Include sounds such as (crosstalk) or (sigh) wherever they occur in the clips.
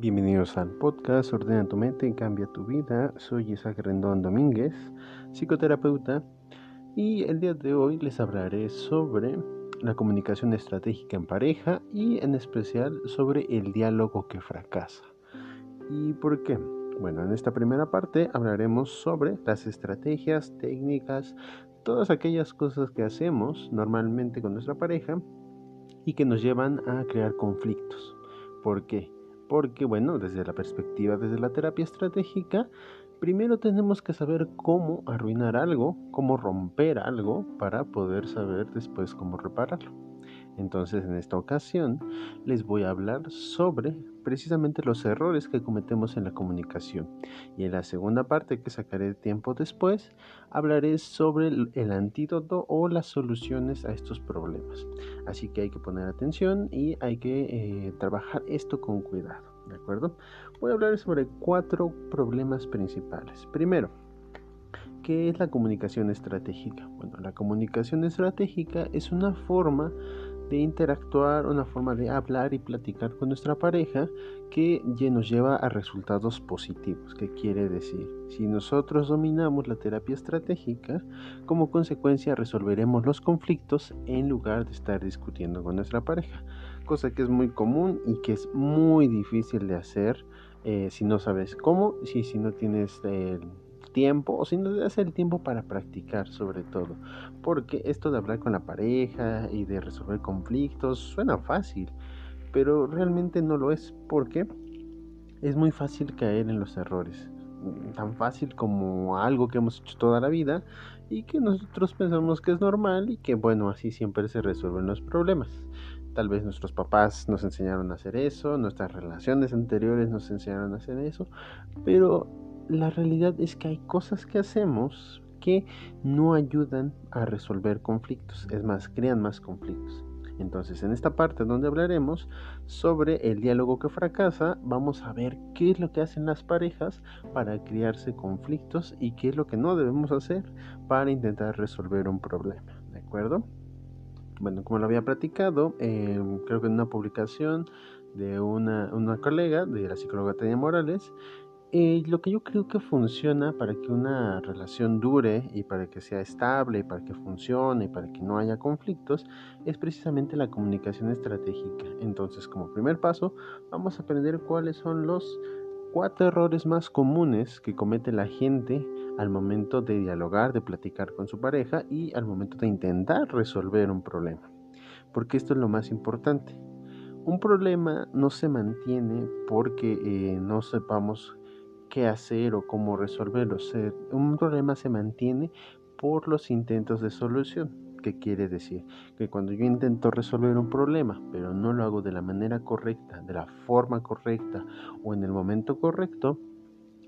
Bienvenidos al podcast Ordena tu mente y cambia tu vida. Soy Isaac Rendón Domínguez, psicoterapeuta, y el día de hoy les hablaré sobre la comunicación estratégica en pareja y en especial sobre el diálogo que fracasa. ¿Y por qué? Bueno, en esta primera parte hablaremos sobre las estrategias, técnicas, todas aquellas cosas que hacemos normalmente con nuestra pareja y que nos llevan a crear conflictos. ¿Por qué? Porque, bueno, desde la perspectiva, desde la terapia estratégica, primero tenemos que saber cómo arruinar algo, cómo romper algo, para poder saber después cómo repararlo. Entonces, en esta ocasión, les voy a hablar sobre precisamente los errores que cometemos en la comunicación. Y en la segunda parte, que sacaré tiempo después, hablaré sobre el, antídoto o las soluciones a estos problemas. Así que hay que poner atención y hay que eh, trabajar esto con cuidado. ¿De acuerdo? Voy a hablar sobre cuatro problemas principales. Primero, ¿qué es la comunicación estratégica? Bueno, la comunicación estratégica es una forma de interactuar, una forma de hablar y platicar con nuestra pareja que nos lleva a resultados positivos. ¿Qué quiere decir? Si nosotros dominamos la terapia estratégica, como consecuencia resolveremos los conflictos en lugar de estar discutiendo con nuestra pareja, cosa que es muy común y que es muy difícil de hacer eh, si no sabes cómo, si, si no tienes el tiempo o si no te el tiempo para practicar sobre todo. Porque esto de hablar con la pareja y de resolver conflictos suena fácil, pero realmente no lo es porque es muy fácil caer en los errores. Tan fácil como algo que hemos hecho toda la vida y que nosotros pensamos que es normal y que bueno, así siempre se resuelven los problemas. Tal vez nuestros papás nos enseñaron a hacer eso, nuestras relaciones anteriores nos enseñaron a hacer eso, pero la realidad es que hay cosas que hacemos que no ayudan a resolver conflictos, es más, crean más conflictos. Entonces, en esta parte donde hablaremos sobre el diálogo que fracasa, vamos a ver qué es lo que hacen las parejas para crearse conflictos y qué es lo que no debemos hacer para intentar resolver un problema. ¿De acuerdo? Bueno, como lo había platicado, em, creo que en una publicación de una, una colega de la psicóloga Tania Morales, lo que yo creo que funciona para que una relación dure y para que sea estable, y para que funcione, y para que no haya conflictos, es precisamente la comunicación estratégica. Entonces, como primer paso, vamos a aprender cuáles son los cuatro errores más comunes que comete la gente al momento de dialogar, de platicar con su pareja y al momento de intentar resolver un problema. Porque esto es lo más importante. Un problema no se mantiene porque eh, no sepamos qué hacer o cómo resolverlo. un problema se mantiene por los intentos de solución. ¿Qué quiere decir? Que cuando yo intento resolver un problema, pero no lo hago de la manera correcta, de la forma correcta o en el momento correcto,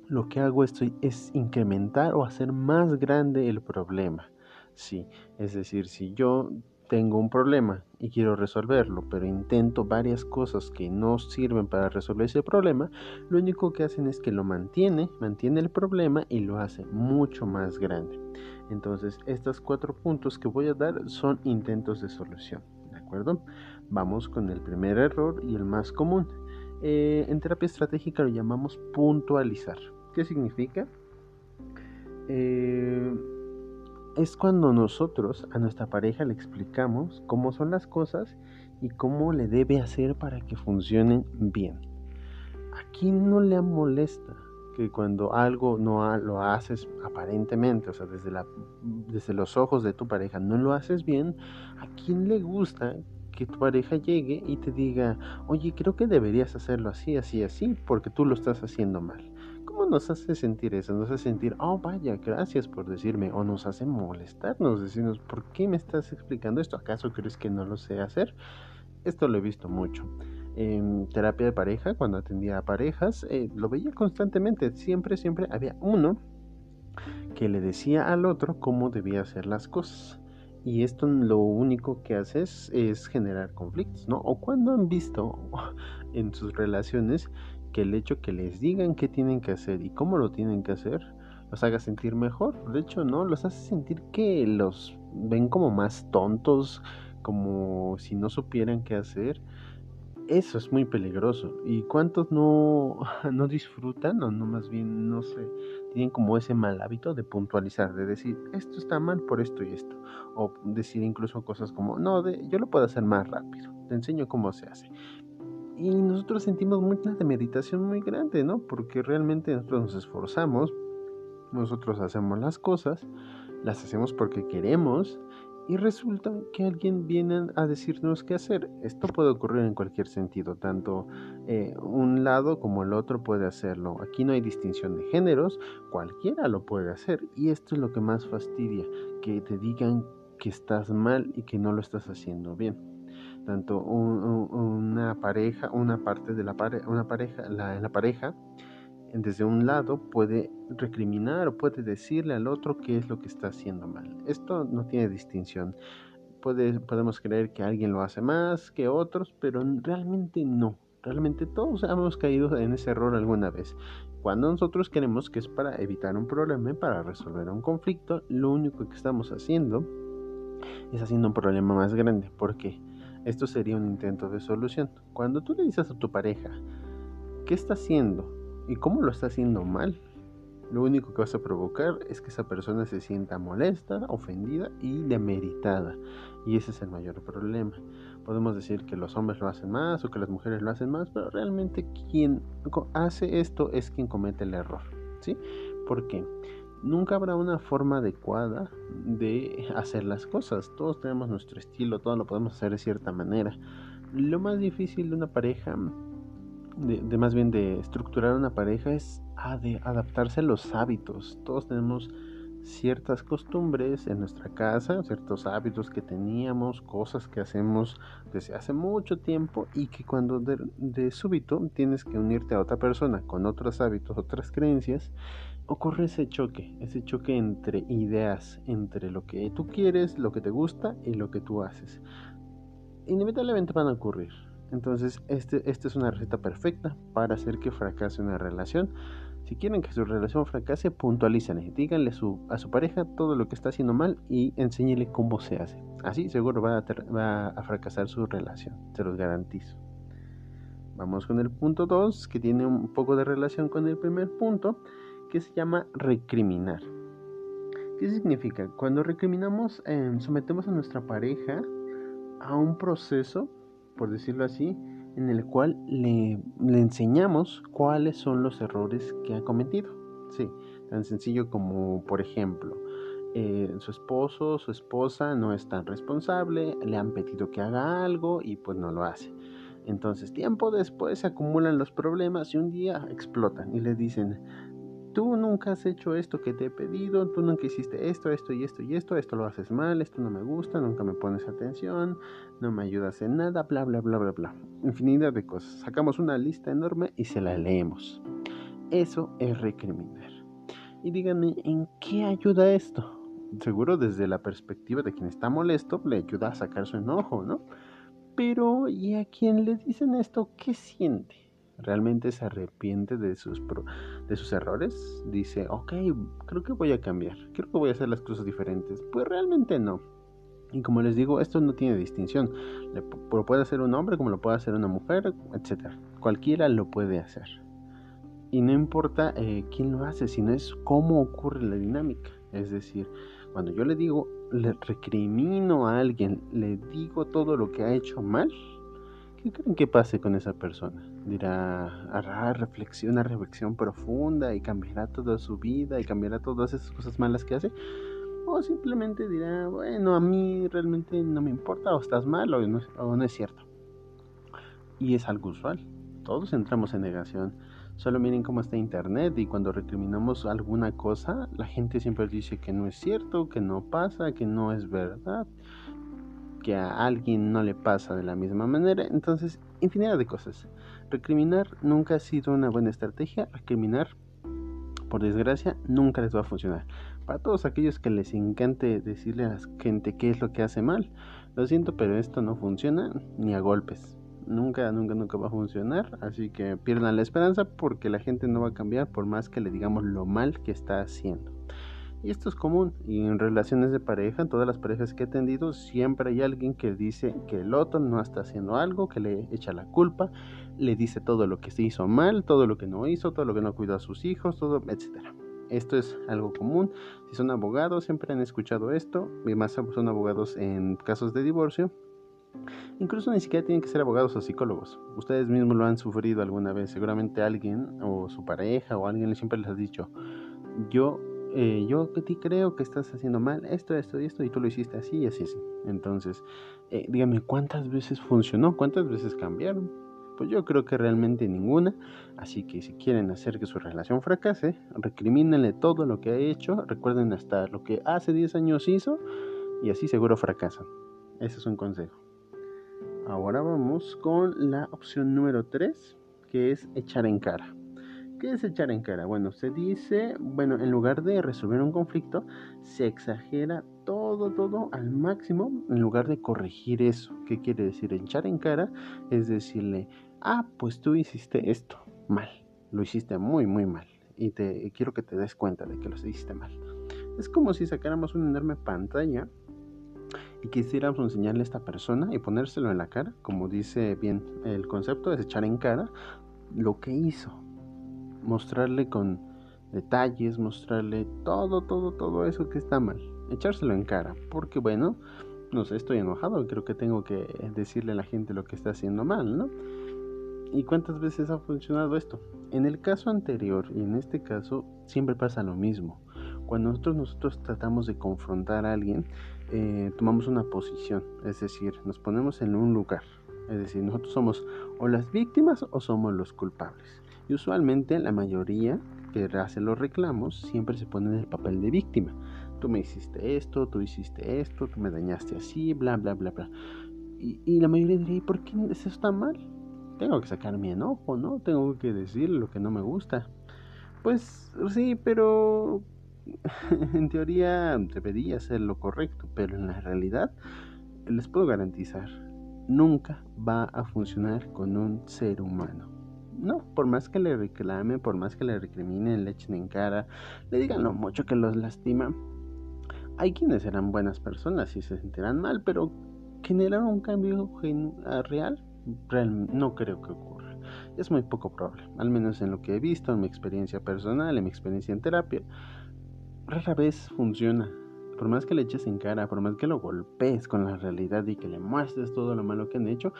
lo que hago es incrementar o hacer más grande el problema. Sí, es decir, si yo tengo un problema y quiero resolverlo, pero intento varias cosas que no sirven para resolver ese problema, lo único que hacen es que lo mantiene, mantiene el problema y lo hace mucho más grande. Entonces, estos cuatro puntos que voy a dar son intentos de solución, ¿de acuerdo? Vamos con el primer error y el más común. Eh, en terapia estratégica lo llamamos puntualizar. ¿Qué significa? Eh, es cuando nosotros a nuestra pareja le explicamos cómo son las cosas y cómo le debe hacer para que funcionen bien. Aquí no le molesta que cuando algo no lo haces aparentemente, o sea, desde, desde los ojos de tu pareja no lo haces bien, ¿a quién le gusta que tu pareja llegue y te diga, oye, creo que deberías hacerlo así, así, así, porque tú lo estás haciendo mal? ¿Cómo nos hace sentir eso? Nos hace sentir, oh vaya, gracias por decirme, o nos hace molestarnos, decirnos, ¿por qué me estás explicando esto? ¿Acaso crees que no lo sé hacer? Esto lo he visto mucho. En terapia de pareja, cuando atendía a parejas, eh, lo veía constantemente. Siempre, siempre había uno que le decía al otro cómo debía hacer las cosas. Y esto lo único que hace es, es generar conflictos, ¿no? O cuando han visto (laughs) en sus relaciones que el hecho que les digan qué tienen que hacer y cómo lo tienen que hacer los haga sentir mejor. De hecho, no, los hace sentir que los ven como más tontos, como si no supieran qué hacer. eso es muy peligroso. ¿Y cuántos no, (laughs) no disfrutan o no más bien, no sé, tienen como ese mal hábito de puntualizar, de decir, esto está mal por esto y esto? O decir incluso cosas como, no, de, yo lo puedo hacer más rápido, te enseño cómo se hace. Y nosotros sentimos mucha de meditación muy grande, ¿no? Porque realmente nosotros nos esforzamos, nosotros hacemos las cosas, las hacemos porque queremos y resulta que alguien viene a decirnos qué hacer. Esto puede ocurrir en cualquier sentido, tanto eh, un lado como el otro puede hacerlo. Aquí no hay distinción de géneros, cualquiera lo puede hacer y esto es lo que más fastidia, que te digan que estás mal y que no lo estás haciendo bien. Tanto una pareja, una parte de la pareja, una pareja, la, la pareja desde un lado puede recriminar o puede decirle al otro qué es lo que está haciendo mal. Esto no tiene distinción. Podemos creer que alguien lo hace más que otros, pero realmente no. Realmente todos hemos caído en ese error alguna vez. Cuando nosotros queremos que es para evitar un problema, para resolver un conflicto, lo único que estamos haciendo es haciendo un problema más grande. porque Esto sería un intento de solución. Cuando tú le dices a tu pareja, ¿qué está haciendo? ¿Y cómo lo está haciendo mal? Lo único que vas a provocar es que esa persona se sienta molesta, ofendida y demeritada. Y ese es el mayor problema. Podemos decir que los hombres lo hacen más o que las mujeres lo hacen más, pero realmente quien hace esto es quien comete el error. ¿Sí? Porque nunca habrá una forma adecuada de hacer las cosas. Todos tenemos nuestro estilo, todos lo podemos hacer de cierta manera. Lo más difícil de una pareja de, más bien de estructurar una pareja es de adaptarse a los hábitos. Todos tenemos ciertas costumbres en nuestra casa, ciertos hábitos que teníamos, cosas que hacemos desde hace mucho tiempo y que cuando de, de, súbito tienes que unirte a otra persona con otros hábitos, otras creencias, ocurre ese choque, ese choque entre ideas, entre lo que tú quieres, lo que te gusta y lo que tú haces. Inevitablemente van a ocurrir, entonces, este, esta es una receta perfecta para hacer que fracase una relación. Si quieren que su relación fracase, puntualícenle, díganle a su pareja todo lo que está haciendo mal y enséñele cómo se hace. Así seguro va a, va a fracasar su relación, se los garantizo. Vamos con el punto 2, que tiene un poco de relación con el primer punto, que se llama recriminar. ¿Qué significa? Cuando recriminamos, em, sometemos a nuestra pareja a un proceso por decirlo así, en el cual le, enseñamos cuáles son los errores que ha cometido. Sí, tan sencillo como, por ejemplo, eh, su esposo, su esposa no es tan responsable, le han pedido que haga algo y pues no lo hace. Entonces, tiempo después se acumulan los problemas y un día explotan y le dicen, tú nunca has hecho esto que te he pedido, tú nunca hiciste esto, esto y esto y esto, esto lo haces mal, esto no me gusta, nunca me pones atención, no me ayudas en nada, bla, bla, bla, bla, bla. Infinidad de cosas. Sacamos una lista enorme y se la leemos. Eso es recriminar. Y díganme, ¿en qué ayuda esto? Seguro desde la perspectiva de quien está molesto, le ayuda a sacar su enojo, ¿no? Pero, ¿y a quien le dicen esto, qué siente? Realmente se arrepiente de sus, de sus errores, dice, ok, creo que voy a cambiar, creo que voy a hacer las cosas diferentes. Pues realmente no. Y como les digo, esto no tiene distinción. Lo puede hacer un hombre como lo puede hacer una mujer, etc. Cualquiera lo puede hacer. Y no importa eh, quién lo hace, sino es cómo ocurre la dinámica. Es decir, cuando yo le digo, le recrimino a alguien, le digo todo lo que ha hecho mal, ¿qué creen que pase con esa persona? Dirá, hará reflexión, una reflexión profunda y cambiará toda su vida y cambiará todas esas cosas malas que hace. O simplemente dirá, bueno, a mí realmente no me importa, o estás mal o no, o no es cierto. Y es algo usual. Todos entramos en negación. Solo miren cómo está Internet y cuando recriminamos alguna cosa, la gente siempre dice que no es cierto, que no pasa, que no es verdad que a alguien no le pasa de la misma manera. Entonces, infinidad de cosas. Recriminar nunca ha sido una buena estrategia. Recriminar, por desgracia, nunca les va a funcionar. Para todos aquellos que les encante decirle a la gente qué es lo que hace mal, lo siento, pero esto no funciona ni a golpes. Nunca, nunca, nunca va a funcionar. Así que pierdan la esperanza porque la gente no va a cambiar por más que le digamos lo mal que está haciendo. Y esto es común. Y en relaciones de pareja, en todas las parejas que he atendido, siempre hay alguien que dice que el otro no está haciendo algo, que le echa la culpa, le dice todo lo que se hizo mal, todo lo que no hizo, todo lo que no cuidó a sus hijos, todo, etcétera. Esto es algo común. Si son abogados, siempre han escuchado esto. Y más son abogados en casos de divorcio. Incluso ni siquiera tienen que ser abogados o psicólogos. Ustedes mismos lo han sufrido alguna vez. Seguramente alguien o su pareja o alguien siempre les ha dicho, yo, eh, yo que ti creo que estás haciendo mal esto, esto y esto y tú lo hiciste así y así, así. Entonces, eh, dígame, ¿cuántas veces funcionó? ¿Cuántas veces cambiaron? Pues yo creo que realmente ninguna. Así que si quieren hacer que su relación fracase, recrimínenle todo lo que ha hecho. Recuerden hasta lo que hace 10 años hizo y así seguro fracasan. Ese es un consejo. Ahora vamos con la opción número 3, que es echar en cara. ¿Qué es echar en cara? Bueno, se dice, bueno, en lugar de resolver un conflicto, se exagera todo, todo al máximo en lugar de corregir eso. ¿Qué quiere decir? Echar en cara es decirle, ah, pues tú hiciste esto mal, lo hiciste muy, muy mal. Y te quiero que te des cuenta de que lo hiciste mal. Es como si sacáramos una enorme pantalla y quisiéramos enseñarle a esta persona y ponérselo en la cara, como dice bien el concepto, es echar en cara lo que hizo. Mostrarle con detalles, mostrarle todo, todo, todo eso que está mal. Echárselo en cara, porque bueno, no sé, estoy enojado, creo que tengo que decirle a la gente lo que está haciendo mal, ¿no? ¿Y cuántas veces ha funcionado esto? En el caso anterior y en este caso siempre pasa lo mismo. Cuando nosotros, nosotros tratamos de confrontar a alguien, eh, tomamos una posición, es decir, nos ponemos en un lugar. Es decir, nosotros somos o las víctimas o somos los culpables. Y usualmente la mayoría que hace los reclamos siempre se pone en el papel de víctima. Tú me hiciste esto, tú hiciste esto, tú me dañaste así, bla, bla, bla, bla. Y, y la mayoría diría, ¿y por qué eso está mal? tengo que sacar mi enojo, ¿no? Tengo que decir lo que no me gusta. Pues sí, pero (laughs) en teoría debería ser lo correcto, pero en la realidad les puedo garantizar, nunca va a funcionar con un ser humano. No, por más que le reclame, por más que le recriminen, le echen en cara, le digan lo mucho que los lastima, hay quienes serán buenas personas y se sentirán mal, pero generar un cambio real no creo que ocurra. Es muy poco probable, al menos en lo que he visto, en mi experiencia personal, en mi experiencia en terapia. Rara vez funciona. Por más que le eches en cara, por más que lo golpees con la realidad y que le muestres todo lo malo que han hecho,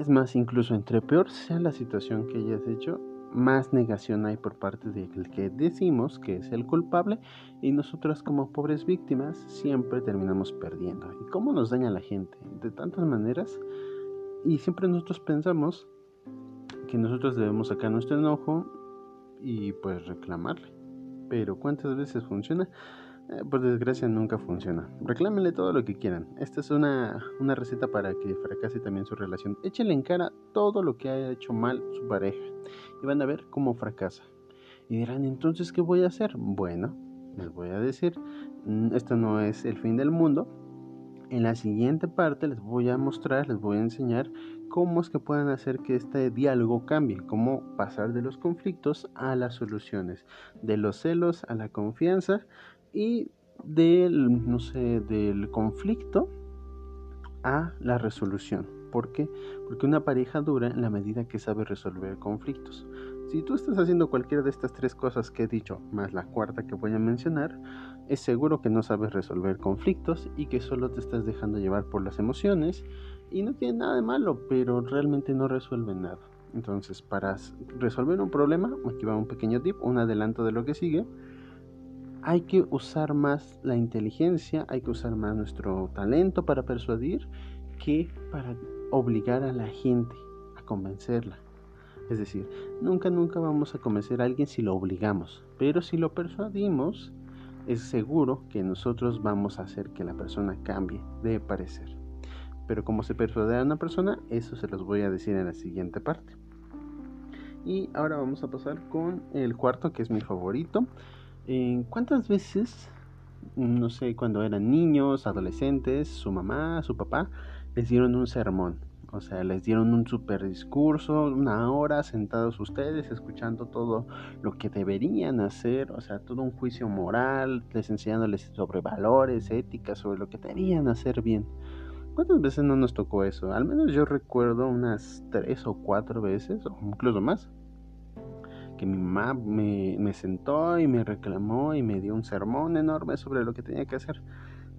es más, incluso entre peor sea la situación que hayas hecho, más negación hay por parte del que decimos que es el culpable y nosotras como pobres víctimas siempre terminamos perdiendo. ¿Y cómo nos daña la gente? De tantas maneras y siempre nosotros pensamos que nosotros debemos sacar nuestro enojo y pues reclamarle. Pero ¿cuántas veces funciona? Eh, por desgracia nunca funciona. Reclámenle todo lo que quieran. Esta es una, una receta para que fracase también su relación. Échenle en cara todo lo que ha hecho mal su pareja y van a ver cómo fracasa. Y dirán, entonces, ¿qué voy a hacer? Bueno, les voy a decir, mm, esto no es el fin del mundo, en la siguiente parte les voy a mostrar, les voy a enseñar cómo es que pueden hacer que este diálogo cambie, cómo pasar de los conflictos a las soluciones, de los celos a la confianza y del, no sé, del conflicto a la resolución. ¿Por? Porque una pareja dura en la medida que sabe resolver conflictos. Si tú estás haciendo cualquiera de estas tres cosas que he dicho, más la cuarta que voy a mencionar, es seguro que no sabes resolver conflictos y que solo te estás dejando llevar por las emociones y no tiene nada de malo, pero realmente no resuelve nada. Entonces, para resolver un problema, aquí va un pequeño tip, un adelanto de lo que sigue, hay que usar más la inteligencia, hay que usar más nuestro talento para persuadir que para obligar a la gente a convencerla. Es decir, nunca, nunca vamos a convencer a alguien si lo obligamos, pero si lo persuadimos, es seguro que nosotros vamos a hacer que la persona cambie de parecer. Pero como se persuade a una persona, eso se los voy a decir en la siguiente parte. Y ahora vamos a pasar con el cuarto, que es mi favorito. ¿Cuántas veces, no sé, cuando eran niños, adolescentes, su mamá, su papá, les dieron un sermón? O sea, les dieron un super discurso, una hora sentados ustedes escuchando todo lo que deberían hacer, o sea, todo un juicio moral, les enseñándoles sobre valores, éticas, sobre lo que deberían hacer bien. ¿Cuántas veces no nos tocó eso? Al menos yo recuerdo unas tres o cuatro veces, o incluso más, que mi mamá me, me sentó y me reclamó y me dio un sermón enorme sobre lo que tenía que hacer.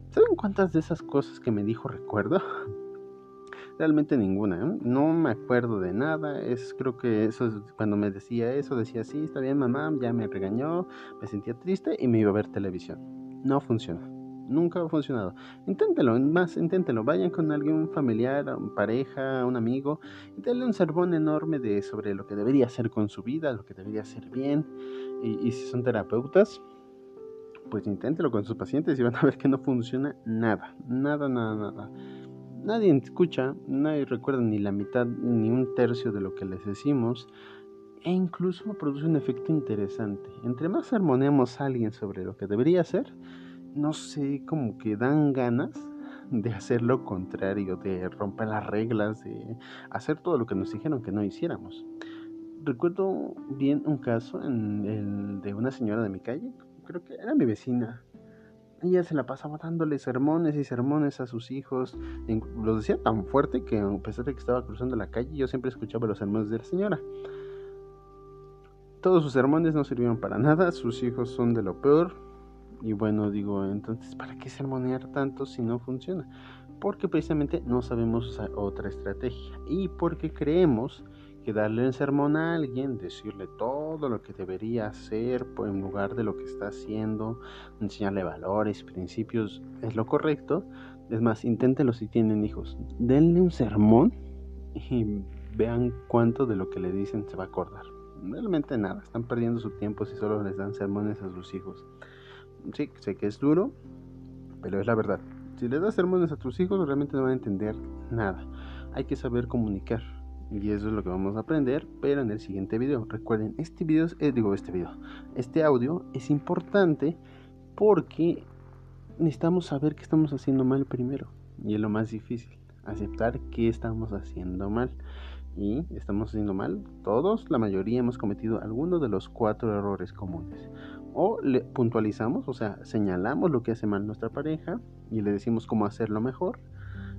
¿Saben cuántas de esas cosas que me dijo recuerdo? (laughs) Realmente ninguna, ¿eh? no me acuerdo de nada, es creo que eso es, cuando me decía eso, decía sí, está bien mamá, ya me regañó, me sentía triste y me iba a ver televisión. No funciona, nunca ha funcionado. Inténtelo, más, inténtelo, vayan con alguien, familiar, un pareja, un amigo, y denle un sermón enorme de sobre lo que debería hacer con su vida, lo que debería hacer bien, y, y si son terapeutas, pues inténtelo con sus pacientes y van a ver que no funciona nada, nada, nada, nada. Nadie escucha, nadie recuerda ni la mitad ni un tercio de lo que les decimos e incluso produce un efecto interesante. Entre más armoneamos a alguien sobre lo que debería hacer, no sé, como que dan ganas de hacer lo contrario, de romper las reglas, de hacer todo lo que nos dijeron que no hiciéramos. Recuerdo bien un caso en el de una señora de mi calle, creo que era mi vecina. Ella se la pasaba dándole sermones y sermones a sus hijos. Los decía tan fuerte que a pesar de que estaba cruzando la calle, yo siempre escuchaba los sermones de la señora. Todos sus sermones no sirvieron para nada, sus hijos son de lo peor. Y bueno, digo, entonces, ¿para qué sermonear tanto si no funciona? Porque precisamente no sabemos otra estrategia y porque creemos que darle un sermón a alguien, decirle todo lo que debería hacer en lugar de lo que está haciendo, enseñarle valores, principios, es lo correcto. Es más, inténtenlo si tienen hijos. Denle un sermón y vean cuánto de lo que le dicen se va a acordar. Realmente nada, están perdiendo su tiempo si solo les dan sermones a sus hijos. Sí, sé que es duro, pero es la verdad. Si les das sermones a tus hijos, realmente no van a entender nada. Hay que saber comunicar y eso es lo que vamos a aprender, pero en el siguiente video. Recuerden, este video, eh, digo este video, este audio es importante porque necesitamos saber qué estamos haciendo mal primero. Y es lo más difícil, aceptar que estamos haciendo mal. Y estamos haciendo mal, todos, la mayoría hemos cometido alguno de los cuatro errores comunes. O le puntualizamos, o sea, señalamos lo que hace mal nuestra pareja y le decimos cómo hacerlo mejor.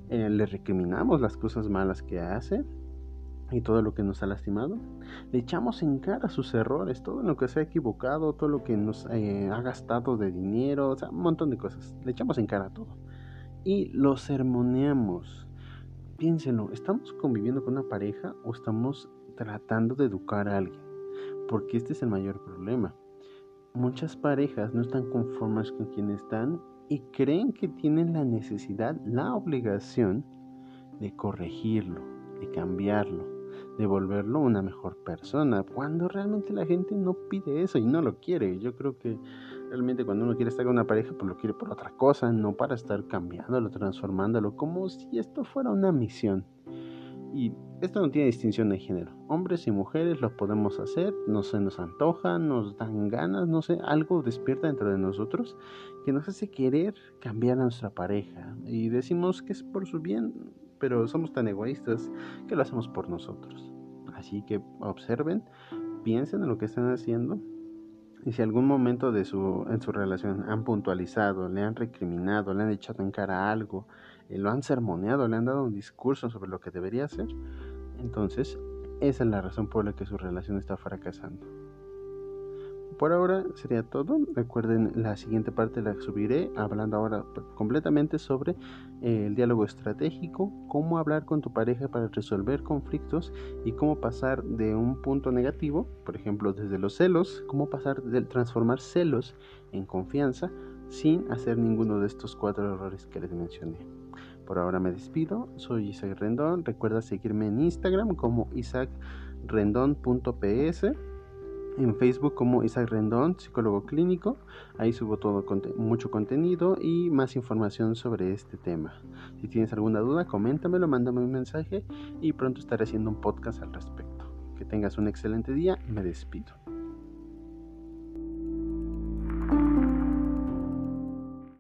Eh, le recriminamos las cosas malas que hace y todo lo que nos ha lastimado. Le echamos en cara sus errores, todo lo que se ha equivocado, todo lo que nos eh, ha gastado de dinero, o sea, un montón de cosas. Le echamos en cara todo. Y lo sermoneamos. Piénsenlo, ¿estamos conviviendo con una pareja o estamos tratando de educar a alguien? Porque este es el mayor problema. Muchas parejas no están conformes con quien están y creen que tienen la necesidad, la obligación de corregirlo, de cambiarlo de volverlo una mejor persona, cuando realmente la gente no pide eso y no lo quiere. Yo creo que realmente cuando uno quiere estar con una pareja, pues lo quiere por otra cosa, no para estar cambiándolo, transformándolo, como si esto fuera una misión. Y esto no tiene distinción de género. Hombres y mujeres lo podemos hacer, no se nos antoja, nos dan ganas, no sé, algo despierta dentro de nosotros que nos hace querer cambiar a nuestra pareja. Y decimos que es por su bien, pero somos tan egoístas que lo hacemos por nosotros. Así que observen, piensen en lo que están haciendo y si algún momento de su, en su relación han puntualizado, le han recriminado, le han echado en cara algo, lo han sermoneado, le han dado un discurso sobre lo que debería hacer, entonces esa es la razón por la que su relación está fracasando. Por ahora sería todo. Recuerden, la siguiente parte la subiré hablando ahora completamente sobre eh, el diálogo estratégico, cómo hablar con tu pareja para resolver conflictos y cómo pasar de un punto negativo, por ejemplo, desde los celos, cómo pasar de transformar celos en confianza sin hacer ninguno de estos cuatro errores que les mencioné. Por ahora me despido, soy Isaac Rendón, recuerda seguirme en Instagram como isaacrindon.ps en Facebook como Isaac Rendón, psicólogo clínico. Ahí subo todo mucho contenido y más información sobre este tema. Si tienes alguna duda, coméntamelo, mándame un mensaje y pronto estaré haciendo un podcast al respecto. Que tengas un excelente día, me despido.